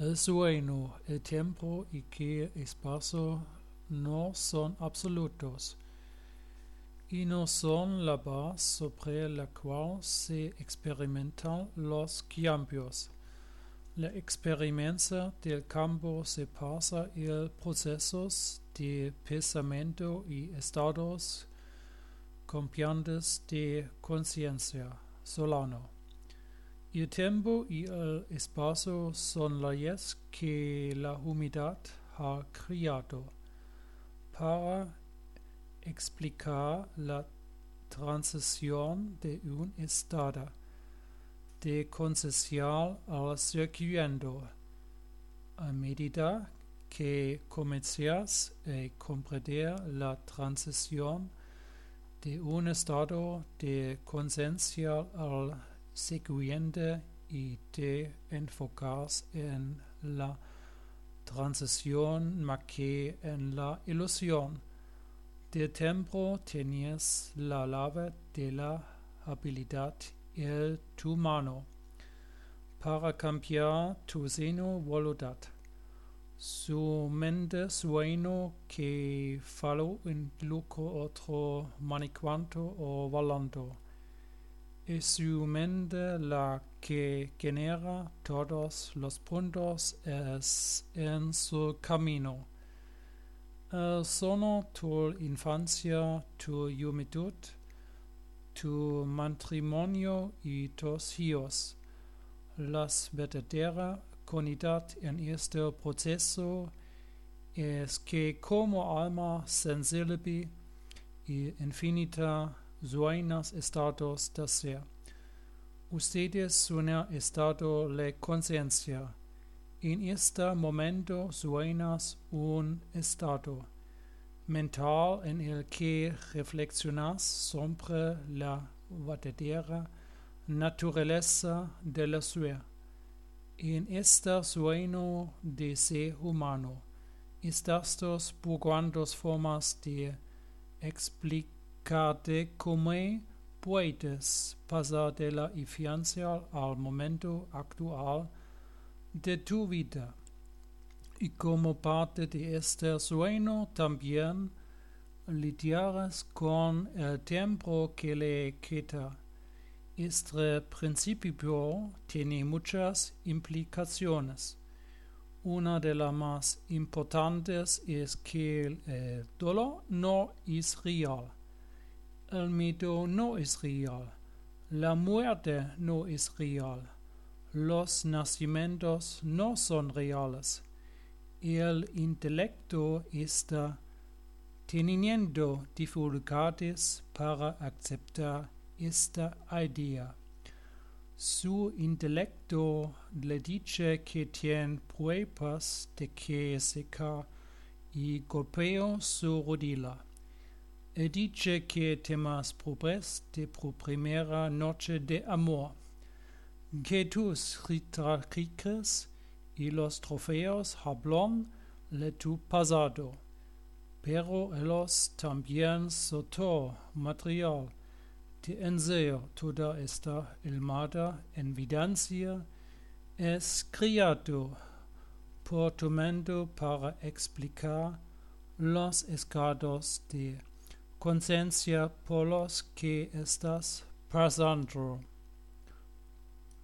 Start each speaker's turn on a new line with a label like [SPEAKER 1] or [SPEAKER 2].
[SPEAKER 1] El sueño, el tiempo y que espacio no son absolutos y no son la base sobre la cual se experimentan los cambios. La experiencia del cambio se pasa en procesos de pensamiento y estados cambiantes de conciencia. Solano. El tiempo y el espacio son leyes que la humedad ha creado para explicar la transición de un estado de concesión al circuito. A medida que comienzas a comprender la transición de un estado de conciencia al seguente idee enfocar en la transición maque en la ilusión. De tempo tenies la lave de la habilidad el tu mano para cambiar tu seno voluntad. Su mente sueño que falo en luco otro maniquanto o valanto. Es su mente la que genera todos los puntos es en su camino. El sono tu infancia, tu juventud, tu matrimonio y tus hijos. Las verdadera conidad en este proceso es que como alma sensible y infinita sueños estados de ser. Ustedes suena estado de conciencia. En este momento sueñas un estado mental en el que reflexionas sobre la verdadera naturaleza de la suerte. En este sueño de ser humano, estas dos formas de explicar de cómo puedes pasar de la infancia al momento actual de tu vida. Y como parte de este sueño también lidiarás con el tiempo que le queda. Este principio tiene muchas implicaciones. Una de las más importantes es que el dolor no es real el mito no es real. La muerte no es real. Los nacimientos no son reales. El intelecto está teniendo dificultades para aceptar esta idea. Su intelecto le dice que tiene pruebas de que se cae y golpea su rodilla dice que temas probes de pro primera noche de amor, que tus ritraquiques y los trofeos hablan le tu pasado, pero ellos también soto material. De enseo toda esta ilmada evidencia es criado. Por tu para explicar los escados de Conscientia Polos que estas pasantro.